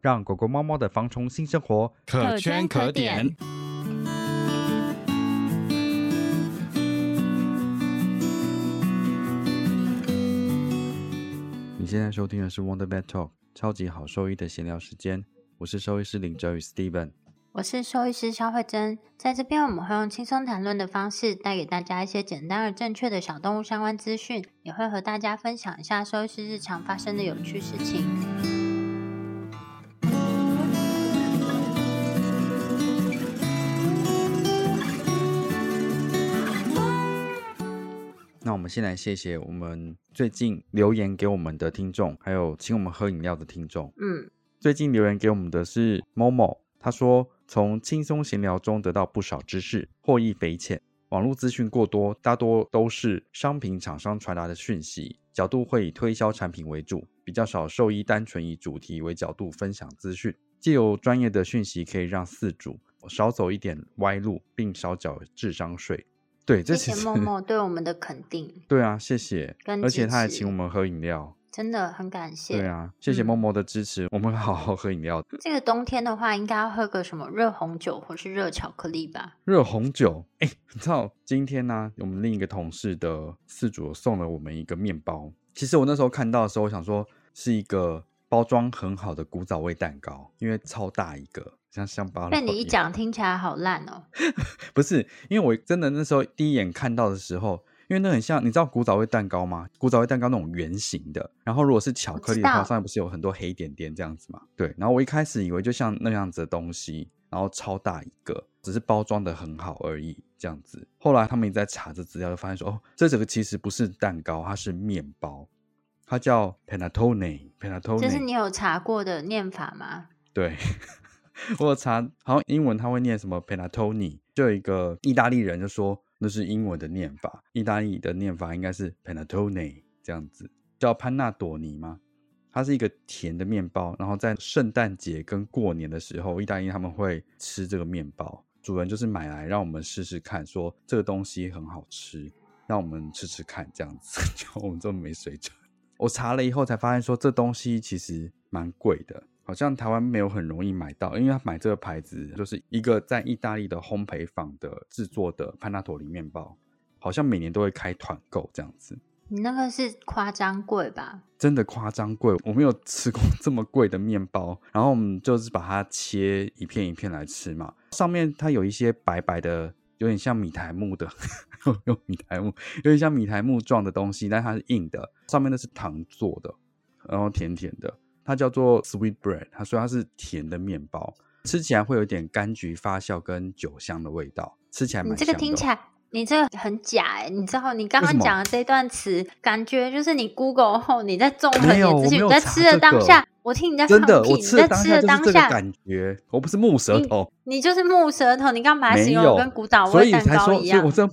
让狗狗、猫猫的防虫新生活可圈可点。你现在收听的是 Wonder Vet Talk，超级好兽医的闲聊时间。我是兽医师林哲宇 Steven，我是兽医师肖慧珍。在这边，我们会用轻松谈论的方式，带给大家一些简单而正确的小动物相关资讯，也会和大家分享一下兽医师日常发生的有趣事情。们先来谢谢我们最近留言给我们的听众，还有请我们喝饮料的听众。嗯，最近留言给我们的是某某，他说从轻松闲聊中得到不少知识，获益匪浅。网络资讯过多，大多都是商品厂商传达的讯息，角度会以推销产品为主，比较少兽医单纯以主题为角度分享资讯。既有专业的讯息，可以让饲主少走一点歪路，并少缴智商税。对，这谢谢默默 对我们的肯定。对啊，谢谢，而且他还请我们喝饮料，真的很感谢。对啊，谢谢默默的支持，我们好好喝饮料。这个冬天的话，应该要喝个什么热红酒或是热巧克力吧？热红酒，哎，你知道今天呢，我们另一个同事的饲主送了我们一个面包。其实我那时候看到的时候，我想说是一个包装很好的古早味蛋糕，因为超大一个。像乡巴佬。但你一讲，听起来好烂哦。不是，因为我真的那时候第一眼看到的时候，因为那很像，你知道古早味蛋糕吗？古早味蛋糕那种圆形的，然后如果是巧克力的话，上面不是有很多黑点点这样子嘛？对。然后我一开始以为就像那样子的东西，然后超大一个，只是包装的很好而已这样子。后来他们在查这资料，就发现说，哦，这整个其实不是蛋糕，它是面包，它叫 panettone。panettone，这是你有查过的念法吗？对。我查，好像英文他会念什么 panettone，就有一个意大利人就说那是英文的念法，意大利的念法应该是 panettone 这样子，叫潘纳朵尼吗？它是一个甜的面包，然后在圣诞节跟过年的时候，意大利他们会吃这个面包。主人就是买来让我们试试看，说这个东西很好吃，让我们吃吃看这样子。就我们这么没水准，我查了以后才发现说这东西其实蛮贵的。好像台湾没有很容易买到，因为他买这个牌子就是一个在意大利的烘焙坊的制作的潘纳托里面包，好像每年都会开团购这样子。你那个是夸张贵吧？真的夸张贵，我没有吃过这么贵的面包。然后我们就是把它切一片一片来吃嘛，上面它有一些白白的，有点像米苔木的，用米苔木，有点像米苔木状的东西，但它是硬的，上面那是糖做的，然后甜甜的。它叫做 sweet bread，他说它是甜的面包，吃起来会有点柑橘发酵跟酒香的味道，吃起来蛮。你这个听起来，你这个很假哎！你知道你刚刚讲的这段词，感觉就是你 Google 后你在综合你的资讯，你在吃的当下，我听你在真的，我吃的当下感觉，我不是木舌头，你就是木舌头，你干嘛形容跟古早味蛋糕一样？我这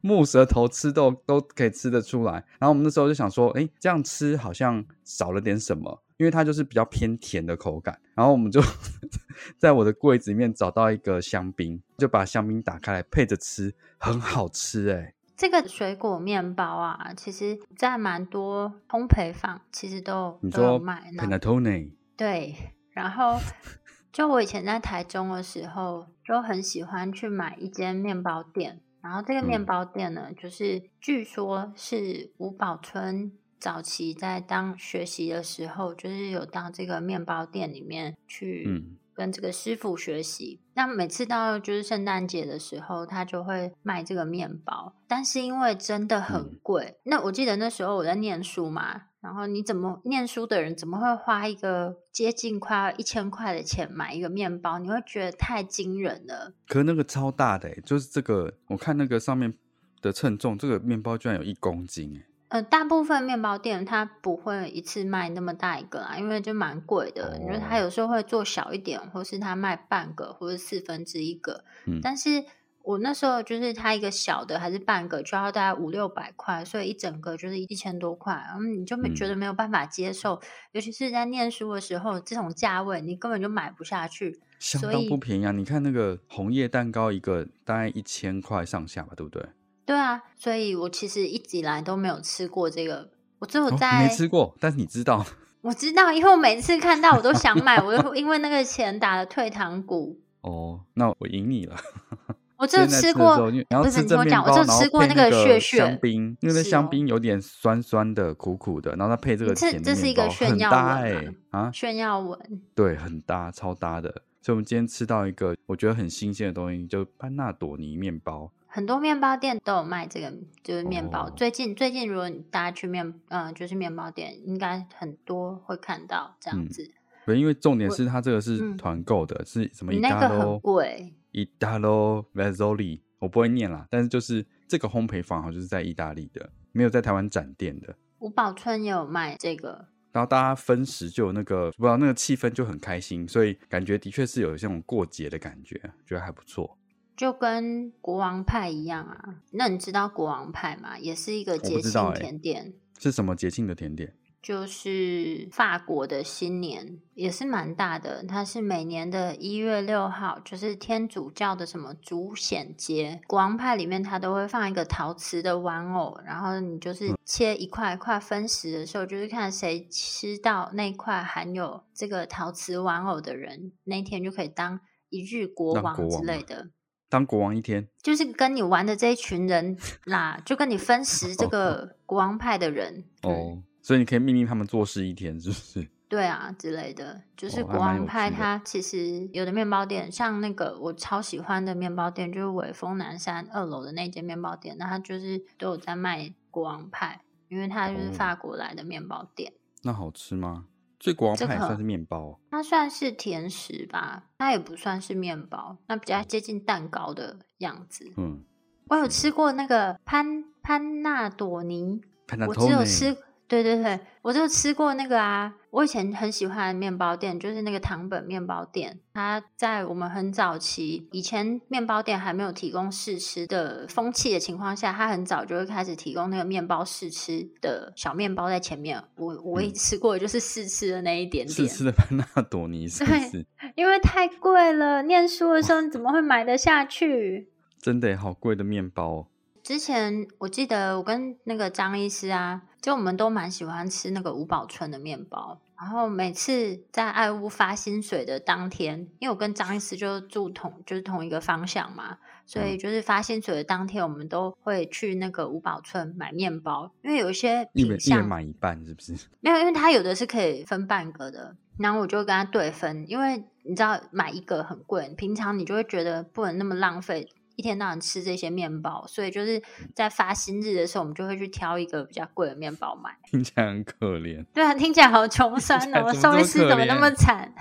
木舌头吃都都可以吃得出来。然后我们那时候就想说，哎，这样吃好像少了点什么。因为它就是比较偏甜的口感，然后我们就 在我的柜子里面找到一个香槟，就把香槟打开来配着吃，很好吃哎。这个水果面包啊，其实在蛮多烘焙坊其实都都有卖。Panettone。对，然后 就我以前在台中的时候，就很喜欢去买一间面包店，然后这个面包店呢，就是据说是吴宝春。早期在当学习的时候，就是有到这个面包店里面去跟这个师傅学习。那每次到就是圣诞节的时候，他就会卖这个面包，但是因为真的很嗯贵。那我记得那时候我在念书嘛，然后你怎么念书的人怎么会花一个接近快要一千块的钱买一个面包？你会觉得太惊人了。可是那个超大的、欸，就是这个，我看那个上面的称重，这个面包居然有一公斤、欸，呃，大部分面包店它不会一次卖那么大一个啦，因为就蛮贵的。你说它哦有时候会做小一点，或是它卖半个或者四分之一个。嗯但是我那时候就是它一个小的还是半个就要大概五六百块，所以一整个就是一千多块，嗯，你就没觉得没有办法接受，尤其是在念书的时候，这种价位你根本就买不下去。相当不便宜啊！你看那个红叶蛋糕一个大概一千块上下吧，对不对？对啊，所以我其实一直以来都没有吃过这个，我只有在、没吃过，但是你知道，我知道，因为我每次看到我都想买，我就因为那个钱打了退堂鼓。哦，那我赢你了。我只有吃过的时候，因为你要不是吃你听我讲，我只然后有吃过那配那血血香槟，因为那香槟有点酸酸的、苦苦的，然后它配这个这甜的这是一个炫耀哎、啊，炫耀文。对，很搭，超搭的。所以我们今天吃到一个我觉得很新鲜的东西，就班纳朵尼面包。很多面包店都有卖这个，就是面包。哦最近最近，如果大家去面，嗯、就是面包店，应该很多会看到这样嗯子。对，因为重点是它这个是嗯团购的，是什么你 i 那 t 个 a 很 l o 贵，Italo Vezzoli，我不会念啦，但是就是这个烘焙坊好像就是在意大利的，没有在台湾展店的。五宝村也有卖这个。然后大家分食就有那个不知道那个气氛就很开心，所以感觉的确是有这种过节的感觉，觉得还不错。就跟国王派一样啊，那你知道国王派吗？也是一个节庆甜点，是什么节庆的甜点？就是法国的新年，也是蛮大的。它是每年的一月六号，就是天主教的什么主显节。国王派里面它都会放一个陶瓷的玩偶，然后你就是切一块一块分食的时候，就是看谁吃到那块含有这个陶瓷玩偶的人，那天就可以当一日国王之类的。当国王一天，就是跟你玩的这一群人啦，就跟你分食这哦个 国王派的人嗯哦，所以你可以命令他们做事一天，是不是？对啊之类的。就是国王派他其实有的面包店，像那个我超喜欢的面包店，就是伟丰南山二楼的那间面包店，那他就是都有在卖国王派，因为他就是哦法国来的面包店。那好吃吗？所以国王派也算是面包它算是甜食吧，它也不算是面包，那比较接近蛋糕的样子。嗯，我有吃过那个潘潘纳朵尼，我只有吃，对对对，我就吃过那个啊。我以前很喜欢的面包店，就是那个糖本面包店。它在我们很早期，以前面包店还没有提供试吃的风气的情况下，它很早就会开始提供那个面包试吃的小面包在前面。我我也嗯吃过，就是试吃的那一点点试点，吃的潘纳朵尼是不是？因为太贵了。念书的时候你怎么会买得下去？真的好贵的面包哦。之前我记得我跟那个张医师啊，就我们都蛮喜欢吃那个五宝村的面包。然后每次在爱屋发薪水的当天，因为我跟张医师就住同就是同一个方向嘛，所以就是发薪水的当天，我们都会去那个五宝村买面包，因为有一些一人一人买一半，是不是？没有，因为他有的是可以分半个的，然后我就跟他对分，因为你知道买一个很贵，平常你就会觉得不能那么浪费，一天到晚吃这些面包，所以就是在发薪日的时候，我们就会去挑一个比较贵的面包买。听起来很可怜。对啊，听起来好穷酸哦，听起来怎么兽医这么可师怎么那 么怜惨？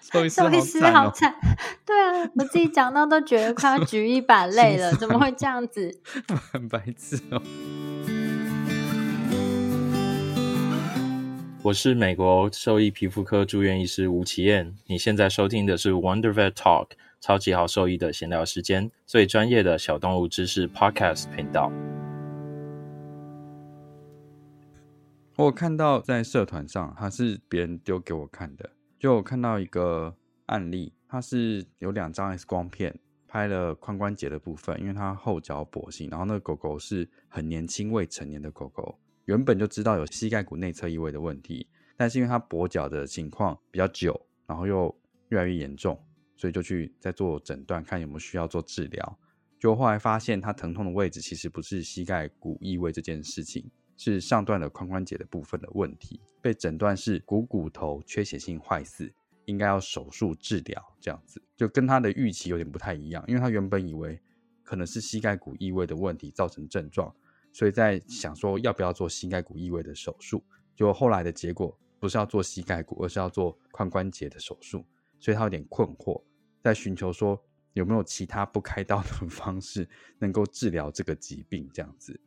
兽医师好惨哦，好惨，对啊，我自己讲到都觉得快要举一把泪了，怎么会这样子？很白痴哦。我是美国兽医皮肤科住院医师吴奇燕。你现在收听的是 Wonder Vet Talk，超级好兽医的闲聊时间，最专业的小动物知识 Podcast 频道。我看到在社团上，它是别人丢给我看的，就我看到一个案例，它是有两张 X 光片拍了髋关节的部分，因为它后脚跛行，然后那个狗狗是很年轻未成年的狗狗，原本就知道有膝盖骨内侧异位的问题，但是因为它跛脚的情况比较久，然后又越来越严重，所以就去再做诊断，看有没有需要做治疗。就后来发现，他疼痛的位置其实不是膝盖骨异位这件事情，是上段的髋关节的部分的问题，被诊断是股骨头缺血性坏死，应该要手术治疗，这样子。就跟他的预期有点不太一样，因为他原本以为可能是膝盖骨异位的问题造成症状，所以在想说要不要做膝盖骨异位的手术，就后来的结果不是要做膝盖骨，而是要做髋关节的手术，所以他有点困惑，在寻求说有没有其他不开刀的 方式能够治疗这个疾病这样子，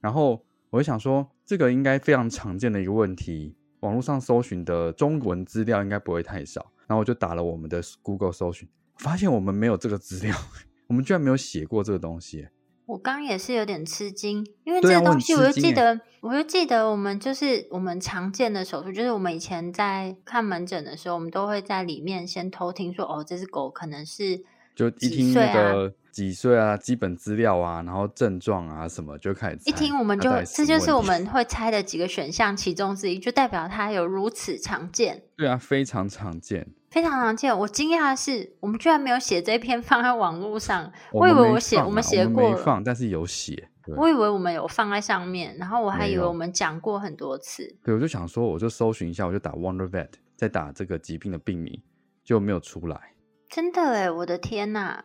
然后我就想说这个应该非常常见的一个问题。网络上搜寻的中文资料应该不会太少，然后我就打了我们的 Google 搜寻，发现我们没有这个资料，我们居然没有写过这个东西。我刚也是有点吃惊，因为这个东西我就记得，我就记得我们就是我们常见的手术，就是我们以前在看门诊的时候，我们都会在里面先偷听说，哦，这只狗可能是就一听那个。几岁啊？基本资料啊，然后症状啊什么就开始一听我们就这就是我们会猜的几个选项其中之一，就代表它有如此常见。对啊，非常常见，非常常见。我惊讶的是，我们居然没有写这篇 放在网络上。我以为我写我们写过放，但是有写。我以为我们有放在上面，然后我还以为我们讲过很多次。对，我就想说，我就搜寻一下，我就打 Wonder Vet，再打这个疾病的病名，就没有出来。真的哎，我的天呐！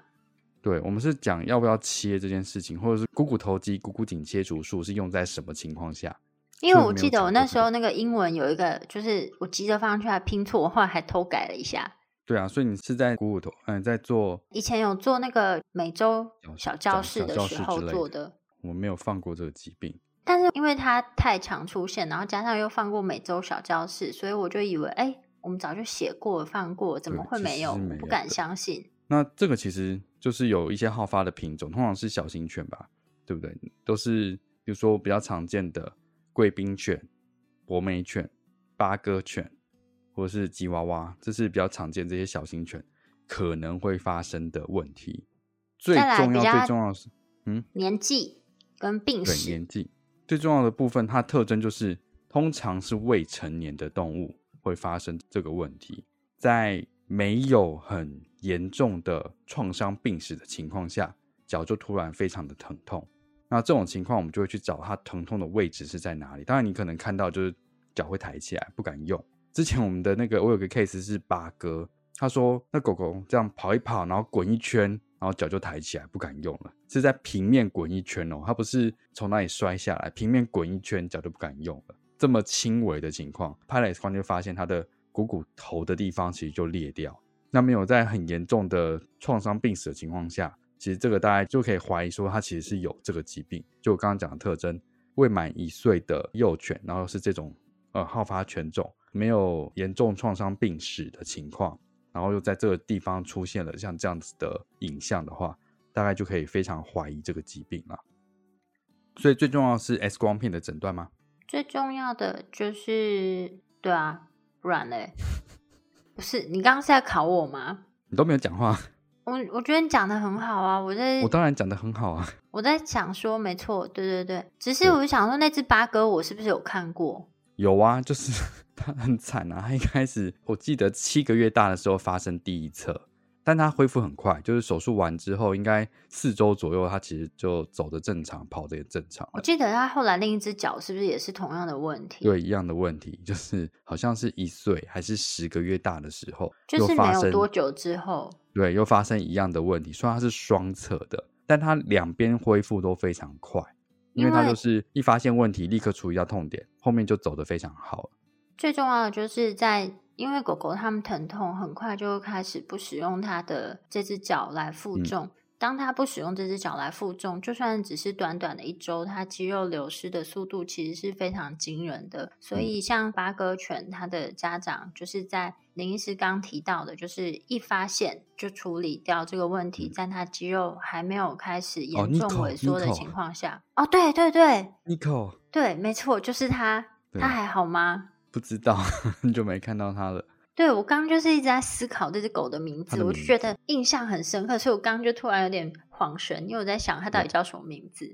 对，我们是讲要不要切这件事情，或者是股骨头肌、股骨颈切除术是用在什么情况下？因为我记得我那时候那个英文有一个，就是我急着放上去还拼错，我后来还偷改了一下。对啊，所以你是在股骨头，嗯，在做以前有做那个美洲小教室的时候做的。我没有放过这个疾病，但是因为它太常出现，然后加上又放过美洲小教室，所以我就以为，哎，我们早就写过放过，怎么会没有？不敢相信。那这个其实就是有一些好发的品种，通常是小型犬吧，对不对？都是比如说比较常见的贵宾犬、博美犬、八哥犬，或者是吉娃娃，这是比较常见这些小型犬可能会发生的问题。最重要、最重要的是，嗯，年纪跟病史。年纪最重要的部分，它特征就是通常是未成年的动物会发生这个问题，在没有很。严重的创伤病史的情况下，脚就突然非常的疼痛。那这种情况，我们就会去找它疼痛的位置是在哪里。当然，你可能看到就是脚会抬起来，不敢用。之前我们的那个，我有个 case 是八哥，他说那狗狗这样跑一跑，然后滚一圈，然后脚就抬起来，不敢用了。是在平面滚一圈哦，它不是从那里摔下来，平面滚一圈，脚就不敢用了。这么轻微的情况，拍了 X 光就发现它的股骨头的地方其实就裂掉。那没有在很严重的创伤病史的情况下，其实这个大家就可以怀疑说，它其实是有这个疾病。就我刚刚讲的特征，未满一岁的幼犬，然后是这种呃好发犬种，没有严重创伤病史的情况，然后又在这个地方出现了像这样子的影像的话，大概就可以非常怀疑这个疾病了。所以最重要是 X 光片的诊断吗？最重要的就是对啊，不然嘞。不是你刚刚是在考我吗？你都没有讲话。我我觉得你讲的很好啊，我在我当然讲的很好啊。我在想说，没错，对对对，只是我就想说，那只八哥我是不是有看过？有啊，就是 它很惨啊。它一开始我记得七个月大的时候发生第一侧。但他恢复很快，就是手术完之后，应该四周左右，他其实就走的正常，跑的也正常。我记得他后来另一只脚是不是也是同样的问题？对，一样的问题，就是好像是一岁还是十个月大的时候，就是没有多久之后，对，又发生一样的问题。虽然它是双侧的，但它两边恢复都非常快，因为他就是一发现问题立刻处理掉痛点，后面就走的非常好。最重要的就是在。因为狗狗它们疼痛，很快就会开始不使用它的这只脚来负重。当它不使用这只脚来负重，就算只是短短的一周，它肌肉流失的速度其实是非常惊人的。所以，像八哥犬，它的家长就是在林医师刚提到的，就是一发现就处理掉这个问题，在它肌肉还没有开始严重萎缩的情况下。哦，对对对，Nico，对，没错，就是它。它还好吗？不知道，很久没看到它了。对我刚刚就是一直在思考这只狗的名字，我就觉得印象很深刻，所以我刚刚就突然有点恍神，因为我在想它到底叫什么名字。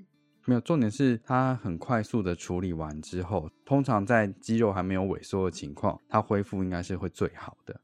没有，重点是它很快速的处理完之后，通常在肌肉还没有萎缩的情况，它恢复应该是会最好的。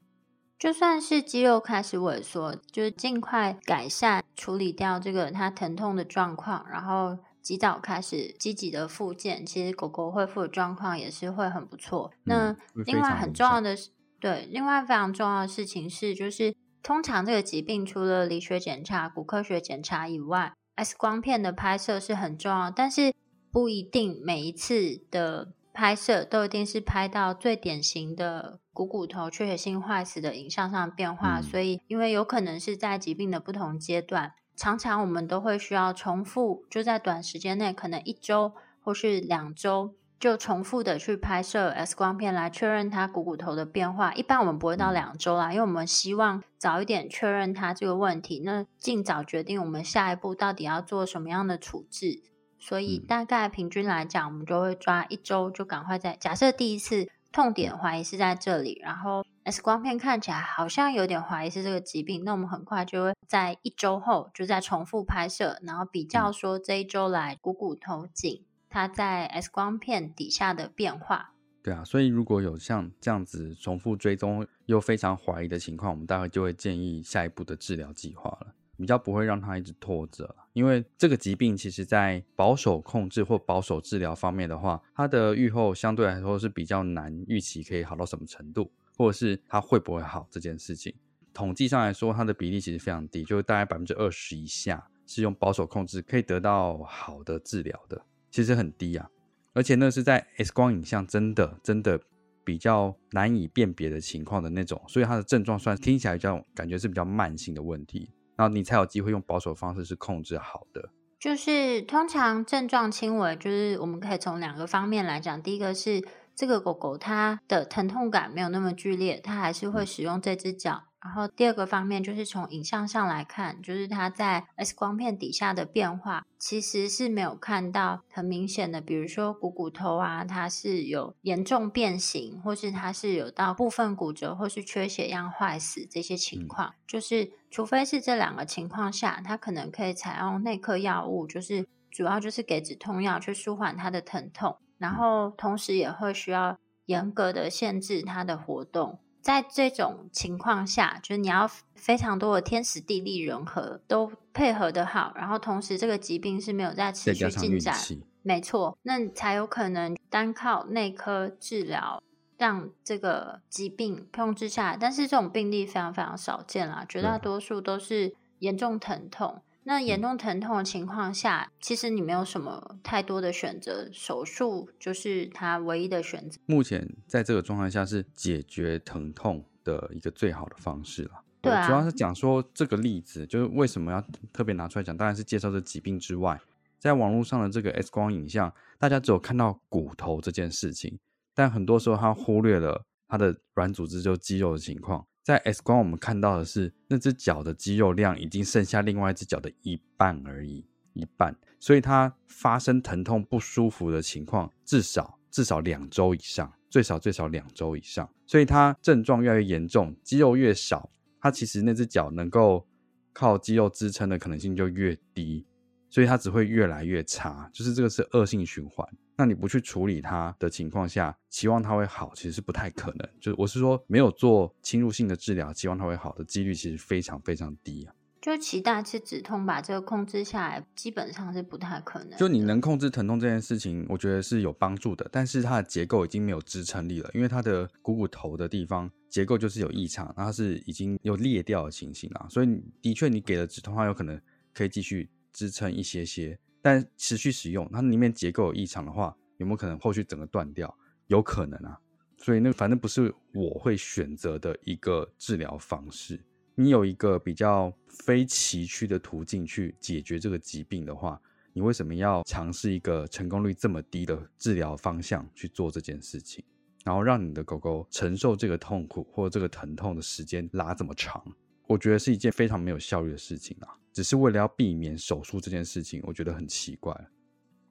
就算是肌肉开始萎缩，就是尽快改善处理掉这个它疼痛的状况，然后。及早开始积极的复健，其实狗狗恢复的状况也是会很不错。那另外很重要的是，对，另外非常重要的事情是，就是通常这个疾病除了理学检查、骨科学检查以外，X 光片的拍摄是很重要，但是不一定每一次的拍摄都一定是拍到最典型的股骨头缺血性坏死的影像上的变化，嗯所以因为有可能是在疾病的不同阶段，常常我们都会需要重复，就在短时间内，可能一周或是两周。就重复的去拍摄 X 光片来确认它股骨头的变化。一般我们不会到嗯两周啦，因为我们希望早一点确认它这个问题，那尽早决定我们下一步到底要做什么样的处置。所以嗯大概平均来讲，我们就会抓一周就赶快在假设第一次痛点怀疑是在这里，然后 X 光片看起来好像有点怀疑是这个疾病，那我们很快就会在一周后就再重复拍摄，然后比较说这一周来股骨头颈它在 X 光片底下的变化。对啊，所以如果有像这样子重复追踪又非常怀疑的情况，我们大概就会建议下一步的治疗计划了，比较不会让它一直拖着。因为这个疾病其实在保守控制或保守治疗方面的话，它的预后相对来说是比较难预期可以好到什么程度，或者是它会不会好这件事情。统计上来说，它的比例其实非常低，就是大概百分之二十以下是用保守控制可以得到好的治疗的，其实很低啊。而且那是在 X 光影像真的真的比较难以辨别的情况的那种，所以它的症状算听起来比较感觉是比较慢性的问题，然后你才有机会用保守方式是控制好的。就是通常症状轻微，就是我们可以从两个方面来讲。第一个是这个狗狗它的疼痛感没有那么剧烈，它还是会使用这只脚。然后第二个方面就是从影像上来看，就是它在 X 光片底下的变化，其实是没有看到很明显的，比如说股骨头啊，它是有严重变形，或是它是有到部分骨折或是缺血样坏死这些情况。就是除非是这两个情况下，它可能可以采用内科药物，就是主要就是给止痛药去舒缓它的疼痛，然后同时也会需要严格的限制它的活动。在这种情况下，就是你要非常多的天时地利人和都配合的好，然后同时这个疾病是没有在持续进展，没错，那你才有可能单靠内科治疗让这个疾病控制下来。但是这种病例非常非常少见啦，绝大多数都是严重疼痛。那严嗯重疼痛的情况下，其实你没有什么太多的选择，手术就是他唯一的选择。目前在这个状态下是解决疼痛的一个最好的方式了。对啊主要是讲说这个例子，就是为什么要特别拿出来讲，当然是介绍这疾病之外，在网络上的这个 X 光影像，大家只有看到骨头这件事情，但很多时候他忽略了它的软组织就肌肉的情况。在 X 光我们看到的是那只脚的肌肉量已经剩下另外一只脚的一半而已，一半，所以它发生疼痛不舒服的情况至少至少两周以上，最少最少两周以上，所以它症状越来越严重，肌肉越少，它其实那只脚能够靠肌肉支撑的可能性就越低，所以它只会越来越差，就是这个是恶性循环。那你不去处理它的情况下，期望它会好，其实是不太可能。就是我是说，没有做侵入性的治疗，期望它会好的几率其实非常非常低啊。就期待吃止痛把这个控制下来，基本上是不太可能。就你能控制疼痛这件事情，我觉得是有帮助的，但是它的结构已经没有支撑力了，因为它的股骨头的地方结构就是有异常，它是已经有裂掉的情形啊，所以的确你给了止痛，它有可能可以继续支撑一些些，但持续使用，它里面结构有异常的话，有没有可能后续整个断掉？有可能啊，所以那反正不是我会选择的一个治疗方式。你有一个比较非崎岖的途径去解决这个疾病的话，你为什么要尝试一个成功率这么低的治疗方向去做这件事情，然后让你的狗狗承受这个痛苦或这个疼痛的时间拉这么长？我觉得是一件非常没有效率的事情啊！只是为了要避免手术这件事情，我觉得很奇怪。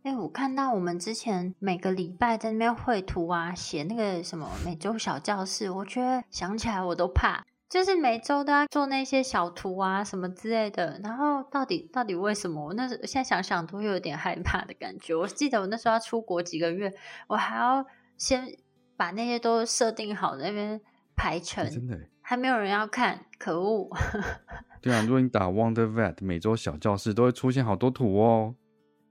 哎、我看到我们之前每个礼拜在那边绘图啊，写那个什么每周小教室，我觉得想起来我都怕，就是每周都要做那些小图啊什么之类的。然后到底到底为什么？我那时候现在想想都会有点害怕的感觉。我记得我那时候要出国几个月，我还要先把那些都设定好，那边排成，欸真的欸，还没有人要看，可恶！对啊，如果你打 Wonder Vet 每周小教室，都会出现好多图哦。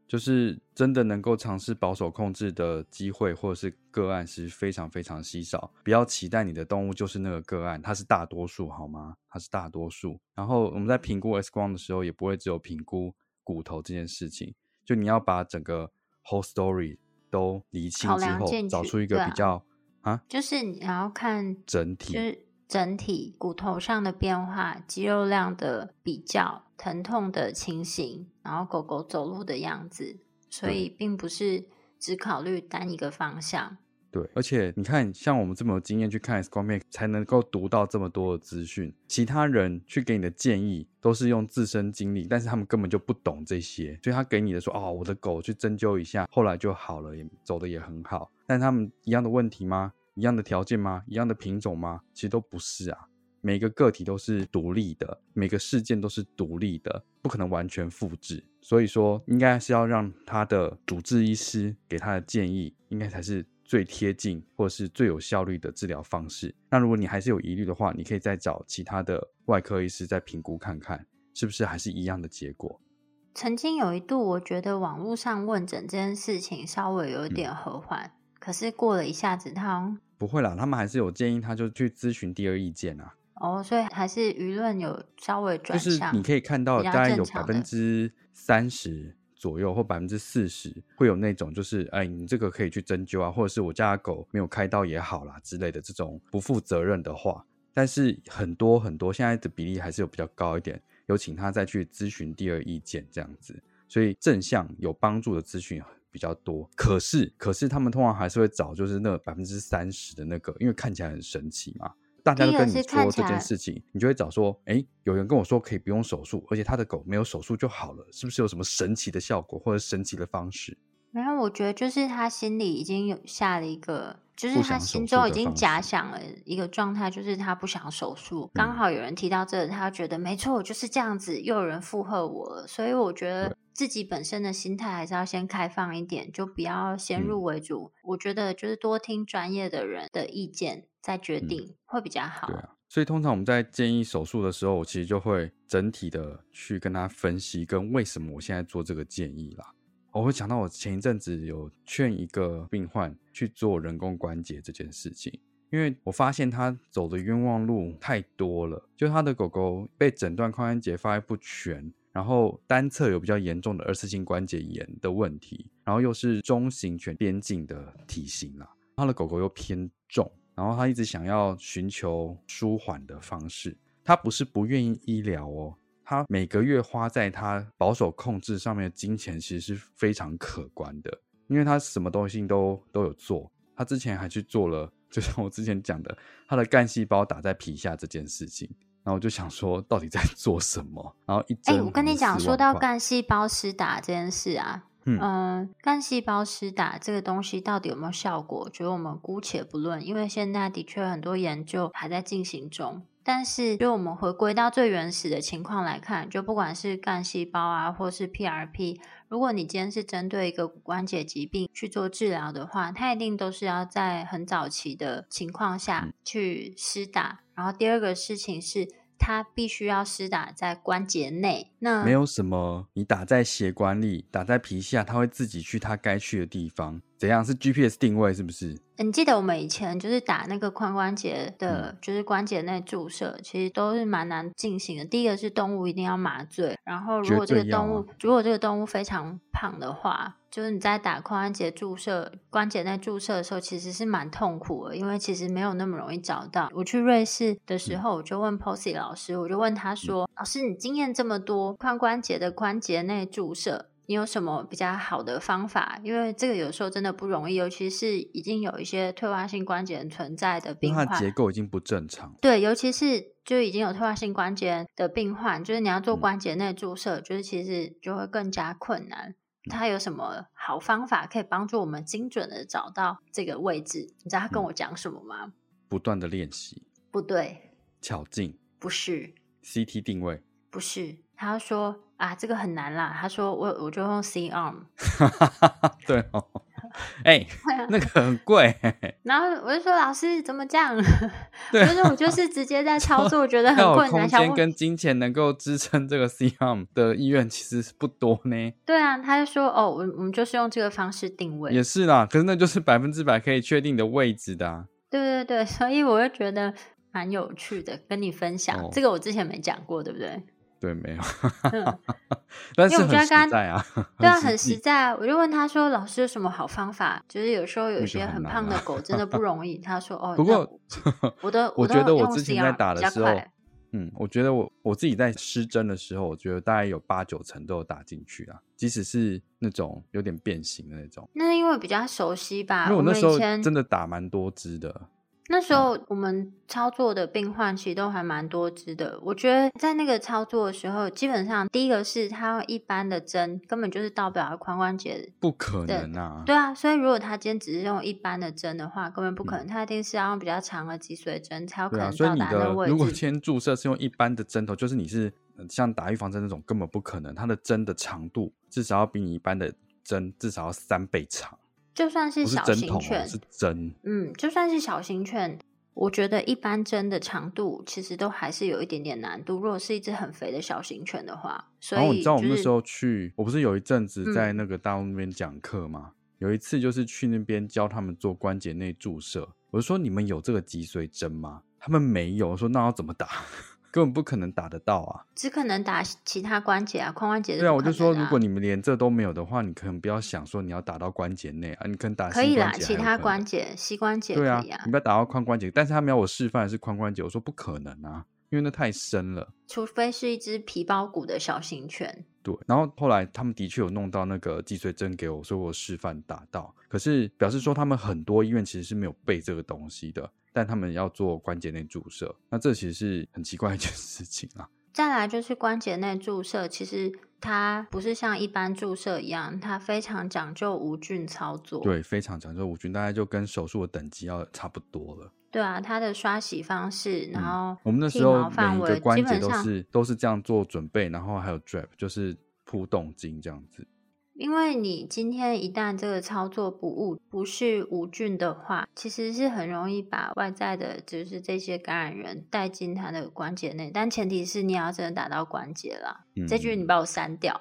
就是真的能够尝试保守控制的机会或者是个案是非常非常稀少。不要期待你的动物就是那个个案，它是大多数，好吗？它是大多数。然后我们在评估 X 光的时候，也不会只有评估骨头这件事情，就你要把整个 whole story 都理清之后，找出一个比较啊，就是你要看整体，就是整体骨头上的变化、肌肉量的比较。疼痛的情形，然后狗狗走路的样子，所以并不是只考虑单一个方向。对，而且你看，像我们这么有经验去看 X 光片，才能够读到这么多的资讯。其他人去给你的建议，都是用自身经历，但是他们根本就不懂这些，所以他给你的说：“哦，我的狗去针灸一下，后来就好了，也走的也很好。”但他们一样的问题吗？一样的条件吗？一样的品种吗？其实都不是啊。每个个体都是独立的，每个事件都是独立的，不可能完全复制。所以说，应该是要让他的主治医师给他的建议，应该才是最贴近或者是最有效率的治疗方式。那如果你还是有疑虑的话，你可以再找其他的外科医师再评估看看，是不是还是一样的结果。曾经有一度，我觉得网络上问诊这件事情稍微有点和缓，可是过了一下子，他不会啦，他们还是有建议，他就去咨询第二意见啊。哦，所以还是舆论有稍微转向，就是你可以看到，大概有百分之三十左右或百分之四十会有那种，就是哎，你这个可以去针灸啊，或者是我家的狗没有开刀也好啦之类的这种不负责任的话。但是很多很多现在的比例还是有比较高一点，有请他再去咨询第二意见这样子，所以正向有帮助的资讯比较多。可是可是他们通常还是会找就是那百分之三十的那个，因为看起来很神奇嘛。大家都跟你说这件事情，你就会找说，哎，有人跟我说可以不用手术，而且他的狗没有手术就好了，是不是有什么神奇的效果或者神奇的方式？没有，我觉得就是他心里已经有下了一个，就是他心中已经假想了一个状态，就是他不想手术。刚好有人提到这，他觉得没错，我就是这样子，又有人附和我了。所以我觉得自己本身的心态还是要先开放一点，就不要先入为主。我觉得就是多听专业的人的意见。再决定会比较好。对啊，所以通常我们在建议手术的时候，我其实就会整体的去跟他分析，跟为什么我现在做这个建议啦。我会想到我前一阵子有劝一个病患去做人工关节这件事情，因为我发现他走的冤枉路太多了。就他的狗狗被诊断髋关节发育不全，然后单侧有比较严重的二次性关节炎的问题，然后又是中型犬边境的体型啦，他的狗狗又偏重。然后他一直想要寻求舒缓的方式，他不是不愿意医疗哦，他每个月花在他保守控制上面的金钱其实是非常可观的，因为他什么东西都都有做，他之前还去做了，就像我之前讲的，他的干细胞打在皮下这件事情，然后我就想说到底在做什么，然后一哎，我跟你讲，说到干细胞施打这件事啊。嗯，干细胞施打这个东西到底有没有效果？觉得我们姑且不论，因为现在的确很多研究还在进行中。但是，就我们回归到最原始的情况来看，就不管是干细胞啊，或是 PRP，如果你今天是针对一个骨关节疾病去做治疗的话，它一定都是要在很早期的情况下去施打。然后第二个事情是。它必须要施打在关节内，那没有什么，你打在血管里，打在皮下，它会自己去它该去的地方。怎样是 GPS 定位？是不是？你记得我们以前就是打那个髋关节的，就是关节内注射，其实都是蛮难进行的。第一个是动物一定要麻醉，然后如果这个动物如果这个动物非常胖的话，就是你在打髋关节注射、关节内注射的时候，其实是蛮痛苦的，因为其实没有那么容易找到。我去瑞士的时候，我就问 Posy 老师，我就问他说：“老师，你经验这么多，髋关节的关节内注射。”你有什么比较好的方法？因为这个有时候真的不容易，尤其是已经有一些退化性关节存在的病患，它结构已经不正常。对，尤其是就已经有退化性关节的病患，就是你要做关节内注射，就是其实就会更加困难。他有什么好方法可以帮助我们精准的找到这个位置？你知道他跟我讲什么吗？不断的练习。不对。巧劲。不是。CT 定位。不是。他说。啊，这个很难啦。他说我我就用 C arm。对哦，哎、那个很贵、然后我就说老师怎么这样？对就是我就是直接在操作，觉得很困难，空间跟金钱能够支撑这个 C arm 的医院其实是不多呢。对啊，他就说哦，我我们就是用这个方式定位，也是啦，可是那就是百分之百可以确定的位置的、啊。对对对，所以我就觉得蛮有趣的，跟你分享、哦这个我之前没讲过，对不对？对，没有，嗯，但是因为我觉得很实刚在啊，对啊，很实在啊。我就问他说：“老师有什么好方法？就是有时候有那个些很胖的狗真的不容易。”他说：“哦，不过我我的我觉得我之前在打比的时候较，嗯，我觉得我我自己在失针的时候，我觉得大概有八九成都有打进去啊，即使是那种有点变形的那种，那因为比较熟悉吧。因为我那时候真的打蛮多只的。那时候我们操作的病患其实都还蛮多只的。我觉得在那个操作的时候，基本上第一个是他用一般的针根本就是到不了髋关节。不可能啊！对啊，所以如果他今天只是用一般的针的话，根本不可能，嗯他一定是要用比较长的脊髓针才有可能到达那的位置。如果今天注射是用一般的针头，就是你是呃像打预防针那种，根本不可能，它的针的长度至少要比你一般的针至少要三倍长，就算是小型犬，是针。嗯，就算是小型犬，我觉得一般针的长度其实都还是有一点点难度。如果是一只很肥的小型犬的话，所以然后你知道我们那时候去，我不是有一阵子在嗯那个大陆那边讲课吗？有一次就是去那边教他们做关节内注射，我就说你们有这个脊髓针吗？他们没有，我说那要怎么打？根本不可能打得到啊！只可能打其他关节啊，髋关节是对啊，我就说如果你们连这都没有的话，你可能不要想说你要打到关节内啊，你可能打可以啦，其他关节、膝关节对啊可以啊，你不要打到髋关节，但是他们要我示范的是髋关节，我说不可能啊，因为那太深了。除非是一只皮包骨的小型犬。对，然后后来他们的确有弄到那个脊髓针给我，所以我示范打到。可是表示说他们很多医院其实是没有备这个东西的，但他们要做关节内注射，那这其实是很奇怪一件事情啊。再来就是关节内注射，其实它不是像一般注射一样，它非常讲究无菌操作。对，非常讲究无菌，大概就跟手术的等级要差不多了。对啊，它的刷洗方式，然后嗯我们那剃时候每一个关节都是都是这样做准备，然后还有 drap，就是铺动筋这样子。因为你今天一旦这个操作不误不是无菌的话，其实是很容易把外在的，就是这些感染源带进它的关节内，但前提是你要真的打到关节啦。这句你嗯把我删掉，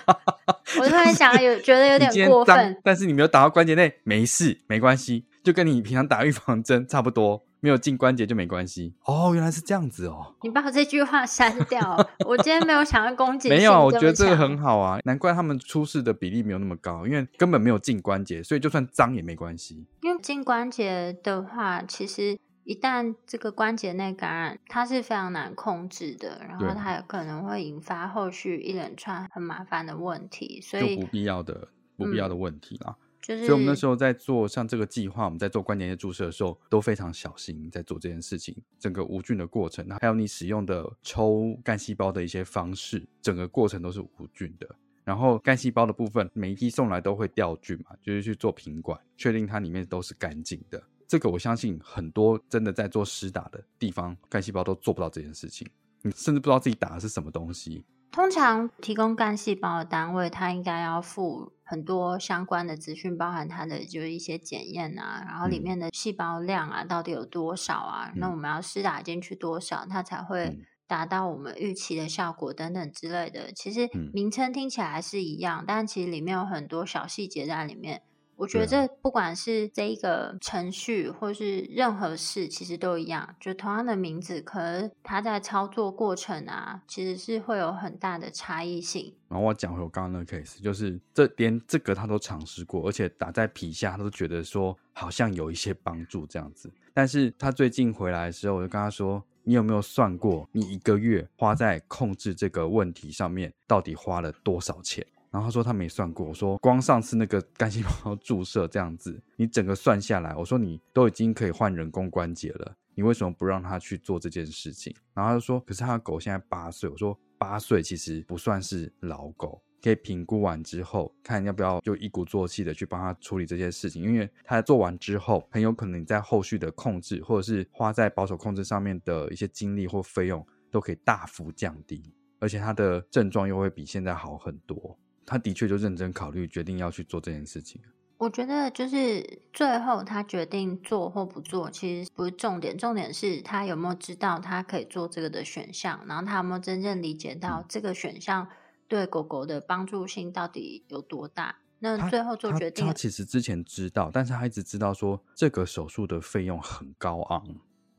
我突然想有觉得有点过分，但是你没有打到关节内，没事，没关系，就跟你平常打预防针差不多，没有进关节就没关系。哦，原来是这样子哦。你把我这句话删掉。我今天没有想要攻击，没有，啊我觉得这个很。好啊，难怪他们出事的比例没有那么高，因为根本没有进关节，所以就算脏也没关系。因为进关节的话，其实一旦这个关节内感染，它是非常难控制的，然后它有可能会引发后续一连串很麻烦的问题，所以就不必要的不必要的嗯问题啦。就是所以我们那时候在做像这个计划，我们在做关节液注射的时候，都非常小心在做这件事情。整个无菌的过程，还有你使用的抽干细胞的一些方式，整个过程都是无菌的。然后干细胞的部分，每一批送来都会掉菌嘛，就是去做品管，确定它里面都是干净的。这个我相信很多真的在做施打的地方，干细胞都做不到这件事情。你甚至不知道自己打的是什么东西。通常提供干细胞的单位，它应该要附很多相关的资讯，包含它的就是一些检验啊，然后里嗯面的细胞量啊到底有多少啊，那嗯我们要施打进去多少，它才会嗯达到我们预期的效果等等之类的。其实嗯名称听起来是一样，但其实里面有很多小细节在里面。我觉得这不管是这一个程序，或是任何事，其实都一样。就同样的名字，可能它在操作过程啊，其实是会有很大的差异性。然后我讲回我刚刚那个 case，就是这连这个他都尝试过，而且打在皮下，他都觉得说好像有一些帮助这样子。但是他最近回来的时候，我就跟他说：“你有没有算过，你一个月花在控制这个问题上面到底花了多少钱？”然后他说他没算过。我说光上次那个干细胞注射这样子，你整个算下来，我说你都已经可以换人工关节了，你为什么不让他去做这件事情？然后他就说，可是他的狗现在八岁。我说八岁其实不算是老狗，可以评估完之后，看要不要就一鼓作气的去帮他处理这些事情，因为他做完之后，很有可能你在后续的控制或者是花在保守控制上面的一些精力或费用都可以大幅降低，而且他的症状又会比现在好很多。他的确就认真考虑，决定要去做这件事情。我觉得就是最后他决定做或不做，其实不是重点，重点是他有没有知道他可以做这个的选项，然后他有没有真正理解到这个选项对狗狗的帮助性到底有多大。那最后做他决定他，其实之前知道，但是他一直知道说这个手术的费用很高昂。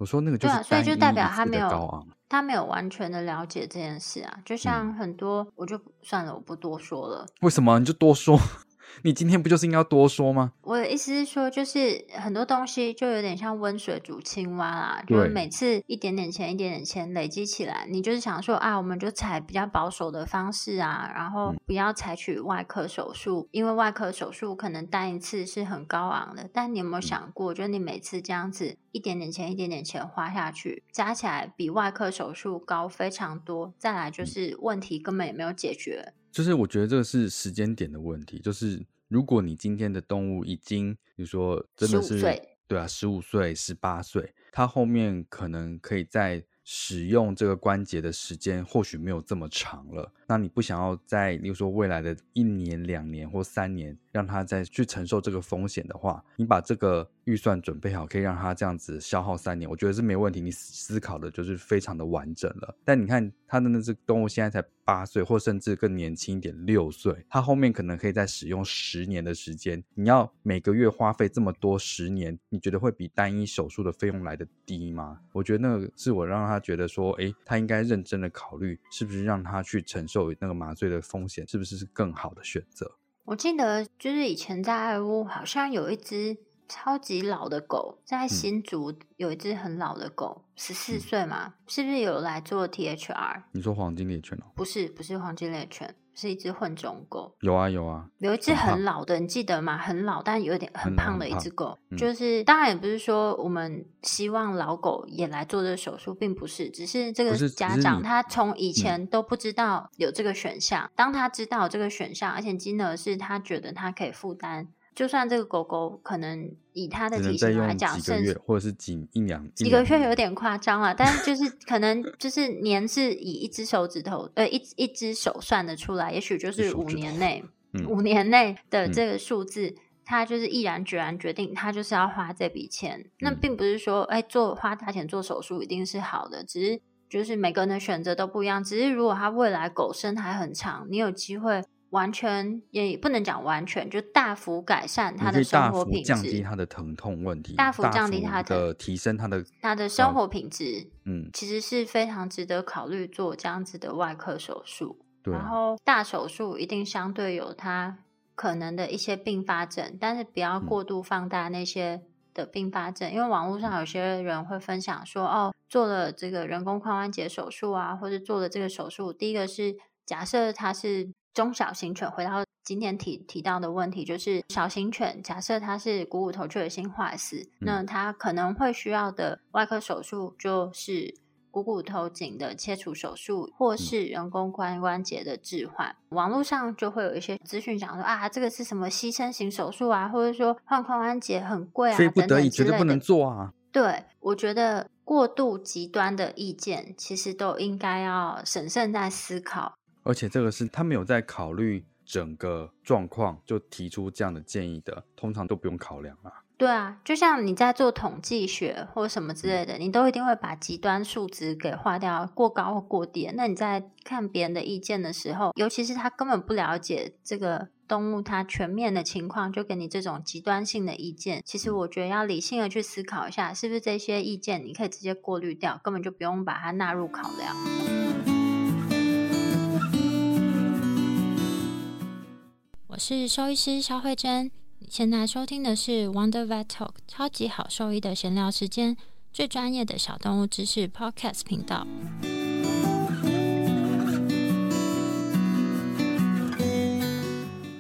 我说那个就是对啊，所以就代表他没有。他没有完全的了解这件事啊。就像很多，我就算了，我不多说了。为什么？你就多说。你今天不就是应该多说吗？我的意思是说，就是很多东西就有点像温水煮青蛙啦，就是每次一点点钱、一点点钱累积起来，你就是想说啊，我们就采比较保守的方式啊，然后不要采取外科手术，因为外科手术可能单一次是很高昂的。但你有没有想过，就是你每次这样子一点点钱、一点点钱花下去，加起来比外科手术高非常多，再来就是问题根本也没有解决。就是我觉得这个是时间点的问题。就是如果你今天的动物已经，比如说真的是对啊，十五岁、十八岁，它后面可能可以在使用这个关节的时间或许没有这么长了。那你不想要在，例如说未来的一年、两年或三年，让他再去承受这个风险的话，你把这个预算准备好，可以让他这样子消耗三年，我觉得是没问题。你思考的就是非常的完整了。但你看他的那只动物现在才八岁，或甚至更年轻一点，六岁，它后面可能可以再使用十年的时间。你要每个月花费这么多十年，你觉得会比单一手术的费用来的低吗？我觉得那个是我让他觉得说，诶，他应该认真的考虑，是不是让他去承受那个麻醉的风险，是不是是更好的选择？我记得就是以前在爱屋好像有一只超级老的狗，在新竹有一只很老的狗，十四岁嘛，是不是有来做 THR？你说黄金猎犬哦？不是，不是黄金猎犬，是一只混种狗。有啊有啊，有一只很老的，你记得吗？很老，但有点很胖的一只狗。嗯就是当然也不是说我们希望老狗也来做这个手术，并不是，只是这个家长他从以前都不知道有这个选项，当他知道这个选项，而且金额是他觉得他可以负担，就算这个狗狗可能以它的体型来讲，甚至几个月，或者是几一两几个月有点点夸张了，但是就是可能就是年是以一只手指头，呃，一一只手算得出来，也许就是五年内，嗯五年内的嗯这个数字，他就是毅然决然决定，他就是要花这笔钱。那嗯并不是说，哎，做花大钱做手术一定是好的，只是就是每个人的选择都不一样。只是如果他未来狗生还很长，你有机会完全也不能讲完全，就大幅改善他的生活品质降低他，的疼痛问题，大幅降低他的的提升他的他的生活品质。嗯，其实是非常值得考虑做这样子的外科手术。对啊，然后大手术一定相对有它可能的一些并发症，但是不要嗯过度放大那些的并发症，因为网络上有些人会分享说，哦，做了这个人工髋关节手术啊，或者做了这个手术，第一个是假设他是中小型犬，回到今天提提到的问题，就是小型犬，假设它是股骨头缺血性坏死，那它可能会需要的外科手术就是股骨头颈的切除手术，或是人工髋关节的置换。网络上就会有一些资讯讲说啊，这个是什么牺牲型手术啊，或者说换髋关节很贵啊，非不得已绝对不能。做啊。对，我觉得过度极端的意见，其实都应该要审慎再思考。而且这个是他没有在考虑整个状况就提出这样的建议的，通常都不用考量啊。对啊，就像你在做统计学或什么之类的，你都一定会把极端数值给划掉，过高或过低。那你在看别人的意见的时候，尤其是他根本不了解这个动物它全面的情况，就给你这种极端性的意见。其实我觉得要理性的去思考一下，是不是这些意见你可以直接过滤掉，根本就不用把它纳入考量。我是兽医师肖慧珍。你现在收听的是 Wonder Vet Talk 超级好兽医的闲聊时间，最专业的小动物知识 Podcast 频道。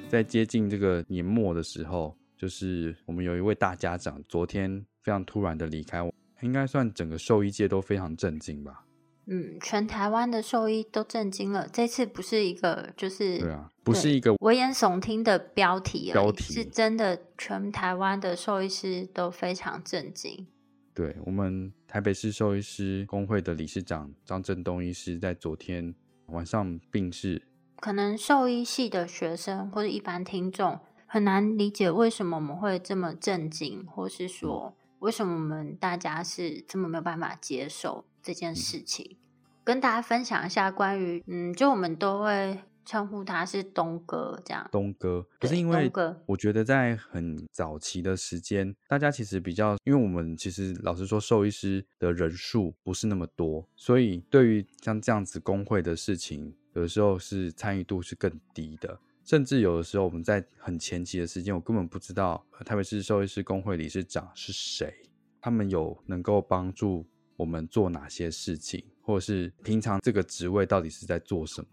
在接近这个年末的时候，就是我们有一位大家长，昨天非常突然的离开，应该算整个兽医界都非常震惊吧？嗯，全台湾的兽医都震惊了。这次不是一个就是对啊，不是一个危言耸听的标题而已，标题是真的，全台湾的兽医师都非常震惊。对我们台北市兽医师工会的理事长张振东医师在昨天晚上病逝。可能兽医系的学生或者一般听众很难理解为什么我们会这么震惊，或是说为什么我们大家是这么没有办法接受这件事情。跟大家分享一下关于，嗯，就我们都会称呼他是东哥这样。东哥，可是因为我觉得在很早期的时间，大家其实比较，因为我们其实老实说，兽医师的人数不是那么多，所以对于像这样子工会的事情，有的时候是参与度是更低的。甚至有的时候，我们在很前期的时间，我根本不知道呃台北市兽医师工会理事长是谁，他们有能够帮助我们做哪些事情，或者是平常这个职位到底是在做什么。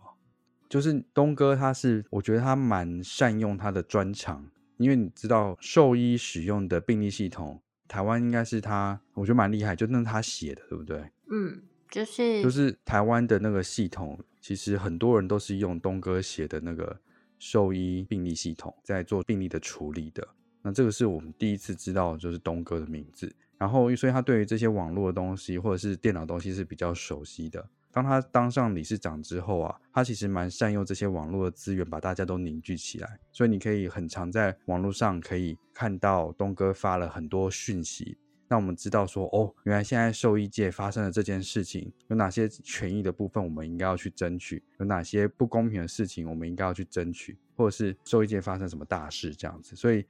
就是东哥，他是我觉得他蛮善用他的专长，因为你知道兽医使用的病历系统，台湾应该是他，我觉得蛮厉害，就那是他写的，对不对？嗯，就是就是台湾的那个系统，其实很多人都是用东哥写的那个兽医病历系统在做病历的处理的。那这个是我们第一次知道，就是东哥的名字。然后，所以他对于这些网络的东西或者是电脑东西是比较熟悉的。当他当上理事长之后啊，他其实蛮善用这些网络的资源，把大家都凝聚起来。所以你可以很常在网络上可以看到东哥发了很多讯息，让我们知道说，哦，原来现在兽医界发生了这件事情，有哪些权益的部分我们应该要去争取，有哪些不公平的事情我们应该要去争取，或者是兽医界发生什么大事这样子。所以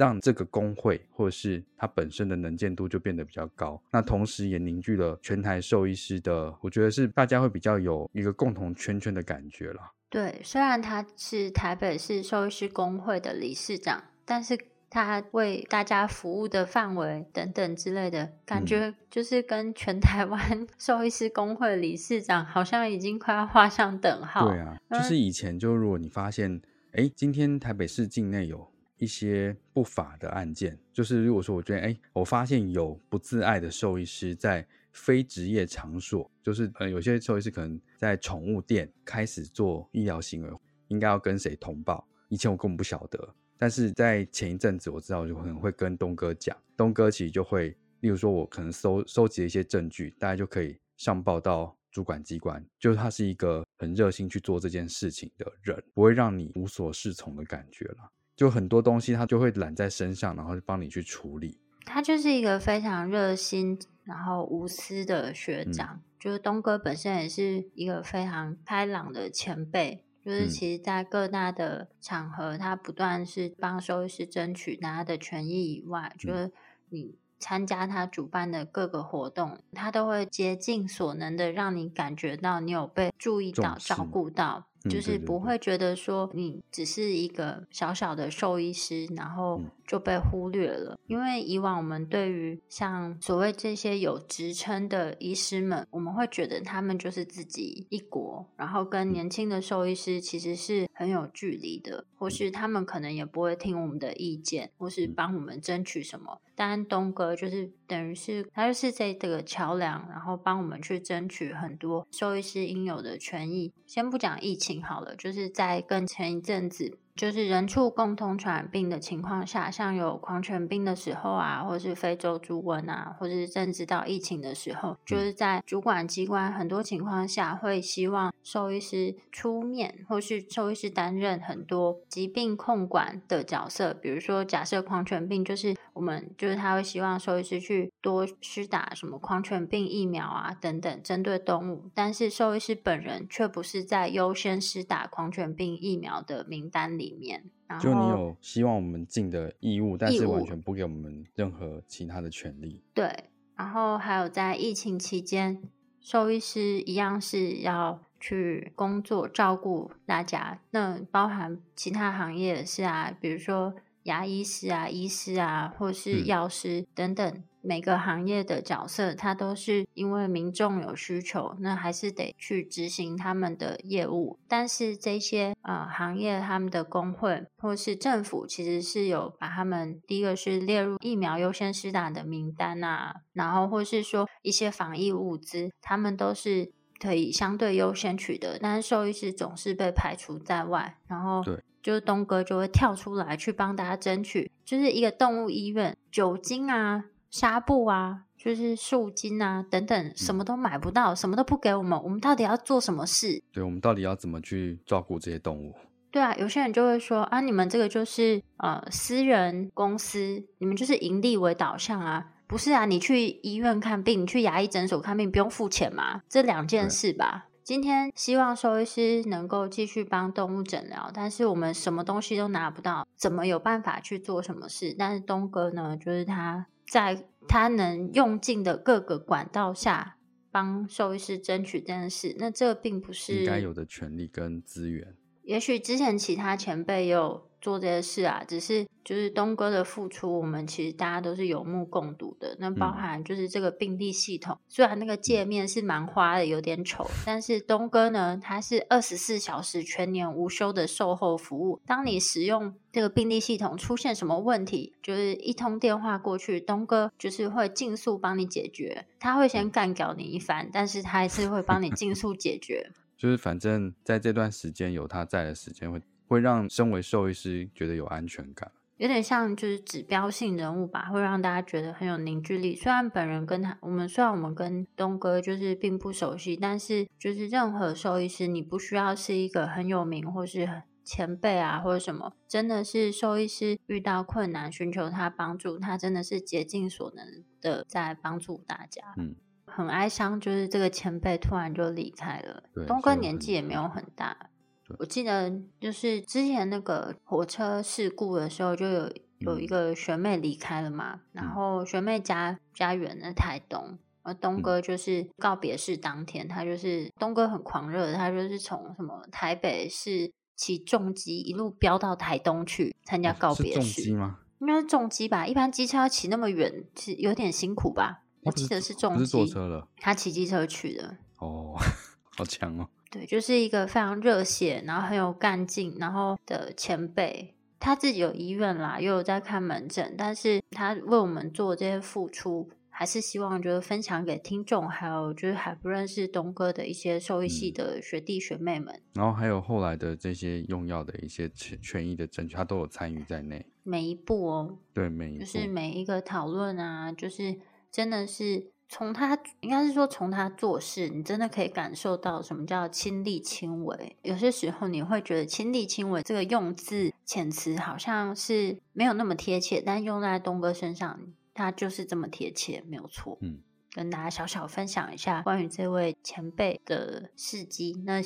让这个工会或者是它本身的能见度就变得比较高，那同时也凝聚了全台兽医师的，我觉得是大家会比较有一个共同圈圈的感觉啦。对，虽然他是台北市兽医师工会的理事长，但是他为大家服务的范围等等之类的感觉，就是跟全台湾 兽医师工会理事长好像已经快要画上等号。对啊，就嗯是以前就如果你发现，哎，今天台北市境内有一些不法的案件，就是如果说我觉得，哎，我发现有不自爱的兽医师在非职业场所，就是呃有些兽医师可能在宠物店开始做医疗行为，应该要跟谁通报？以前我根本不晓得，但是在前一阵子我知道，我就可能会跟东哥讲，东哥其实就会，例如说我可能收收集了一些证据，大家就可以上报到主管机关，就是他是一个很热心去做这件事情的人，不会让你无所适从的感觉了。就很多东西他就会揽在身上，然后就帮你去处理。他就是一个非常热心，然后无私的学嗯长。就是东哥本身也是一个非常开朗的前辈，就是嗯其实，在各大的场合，他不断是帮兽医师争取大家的权益以外，嗯就是你参加他主办的各个活动，他都会竭尽所能的让你感觉到你有被注意到、照顾到。嗯就是不会觉得说你只是一个小小的兽医师，然后嗯就被忽略了。因为以往我们对于像所谓这些有职称的医师们，我们会觉得他们就是自己一国，然后跟年轻的兽医师其实是很有距离的，或是他们可能也不会听我们的意见，或是帮我们争取什么。但东哥就是等于是他就是这个桥梁，然后帮我们去争取很多兽医师应有的权益。先不讲疫情好了，就是在更前一阵子。就是人畜共同传染病的情况下，像有狂犬病的时候啊，或是非洲猪瘟啊，或是甚至到疫情的时候，就是在主管机关很多情况下会希望兽医师出面，或是兽医师担任很多疾病控管的角色。比如说，假设狂犬病，就是我们就是他会希望兽医师去多施打什么狂犬病疫苗啊等等，针对动物。但是兽医师本人却不是在优先施打狂犬病疫苗的名单里面。然后就你有希望我们尽的义务，但是完全不给我们任何其他的权利。对，然后还有在疫情期间，兽医师一样是要去工作照顾大家，那包含其他行业也是啊，比如说牙医师啊、医师啊，或是嗯药师等等。每个行业的角色，它都是因为民众有需求，那还是得去执行他们的业务。但是这些呃行业，他们的工会或是政府，其实是有把他们第一个是列入疫苗优先施打的名单啊，然后或是说一些防疫物资，他们都是可以相对优先取得，但是兽医师总是被排除在外，然后对。就是东哥就会跳出来去帮大家争取，就是一个动物医院酒精啊、纱布啊、就是束巾啊等等，什么都买不到，什么都不给我们，我们到底要做什么事？对我们到底要怎么去照顾这些动物？对啊，有些人就会说啊，你们这个就是呃私人公司，你们就是盈利为导向啊，不是啊？你去医院看病，你去牙医诊所看病，不用付钱吗？这两件事吧。今天希望兽医师能够继续帮动物诊疗，但是我们什么东西都拿不到，怎么有办法去做什么事？但是东哥呢，就是他在他能用尽的各个管道下，帮兽医师争取这件事。那这并不是应该有的权利跟资源。也许之前其他前辈也有做这些事啊，只是就是东哥的付出，我们其实大家都是有目共睹的。那包含就是这个病历系统，虽然那个界面是蛮花的，有点丑，但是东哥呢，他是二十四小时全年无休的售后服务。当你使用这个病历系统出现什么问题，就是一通电话过去，东哥就是会尽速帮你解决。他会先干掉你一番，但是他还是会帮你尽速解决。就是反正在这段时间有他在的时间，会会让身为兽医师觉得有安全感，有点像就是指标性人物吧，会让大家觉得很有凝聚力。虽然本人跟他，我们虽然我们跟东哥就是并不熟悉，但是就是任何兽医师，你不需要是一个很有名或是前辈啊，或者什么，真的是兽医师遇到困难寻求他帮助，他真的是竭尽所能的在帮助大家。嗯。很哀伤，就是这个前辈突然就离开了。东哥年纪也没有很大，我记得就是之前那个火车事故的时候，就有有一个学妹离开了嘛。然后学妹家家远在台东，而东哥就是告别式当天，他就是东哥很狂热，他就是从什么台北市骑重机一路飙到台东去参加告别式吗？应该是重机吧，一般机车要骑那么远，其实有点辛苦吧。我记得是重机，是坐车了。他骑机车去的。哦，好强哦！对，就是一个非常热血，然后很有干劲，然后的前辈。他自己有医院啦，又有在看门诊，但是他为我们做这些付出，还是希望就是分享给听众，还有就是还不认识东哥的一些兽医系的学弟学妹们。然后还有后来的这些用药的一些权权益的争取，他都有参与在内。每一步哦，对，每一步就是每一个讨论啊，就是。真的是从他，应该是说从他做事，你真的可以感受到什么叫亲力亲为。有些时候你会觉得“亲力亲为”这个用字遣词好像是没有那么贴切，但用在东哥身上，他就是这么贴切，没有错。嗯，跟大家小小分享一下关于这位前辈的事迹，那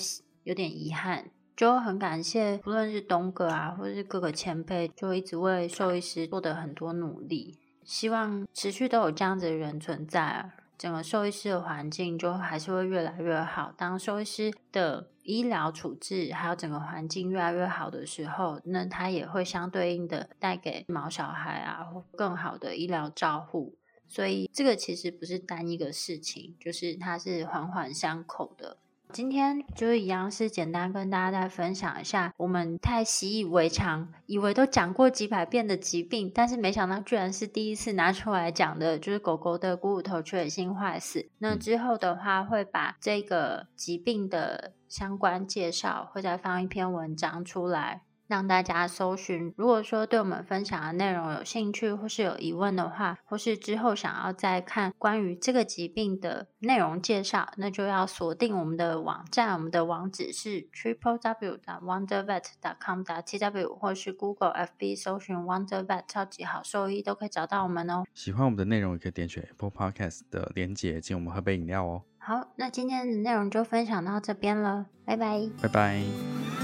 有点遗憾，就很感谢，不论是东哥啊，或者是各个前辈，就一直为兽医师做的很多努力。希望持续都有这样子的人存在，整个兽医师的环境就还是会越来越好。当兽医师的医疗处置还有整个环境越来越好的时候，那他也会相对应的带给毛小孩啊更好的医疗照护。所以这个其实不是单一个事情，就是它是环环相扣的。今天就是一样，是简单跟大家再分享一下，我们太习以为常，以为都讲过几百遍的疾病，但是没想到居然是第一次拿出来讲的，就是狗狗的股骨头缺血性坏死。那之后的话，会把这个疾病的相关介绍，会再放一篇文章出来。让大家搜寻。如果说对我们分享的内容有兴趣，或是有疑问的话，或是之后想要再看关于这个疾病的内容介绍，那就要锁定我们的网站。我们的网址是 triple w. wondervet. com. t w 或是 Google FB 搜寻 Wondervet 超级好兽医都可以找到我们哦。喜欢我们的内容，也可以点选 Apple Podcast 的连结，请我们喝杯饮料哦。好，那今天的内容就分享到这边了，拜拜，拜拜。